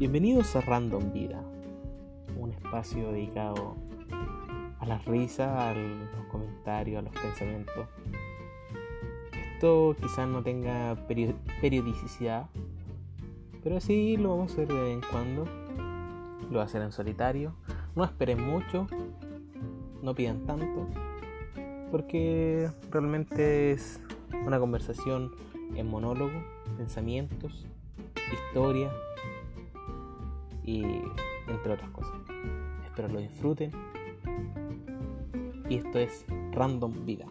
Bienvenidos a Random Vida, un espacio dedicado a las risas, a los comentarios, a los pensamientos. Esto quizás no tenga periodicidad, pero sí lo vamos a hacer de vez en cuando. Lo voy a hacer en solitario. No esperen mucho, no pidan tanto, porque realmente es una conversación en monólogo, pensamientos, historia y entre otras cosas. Espero lo disfruten. Y esto es Random Vida.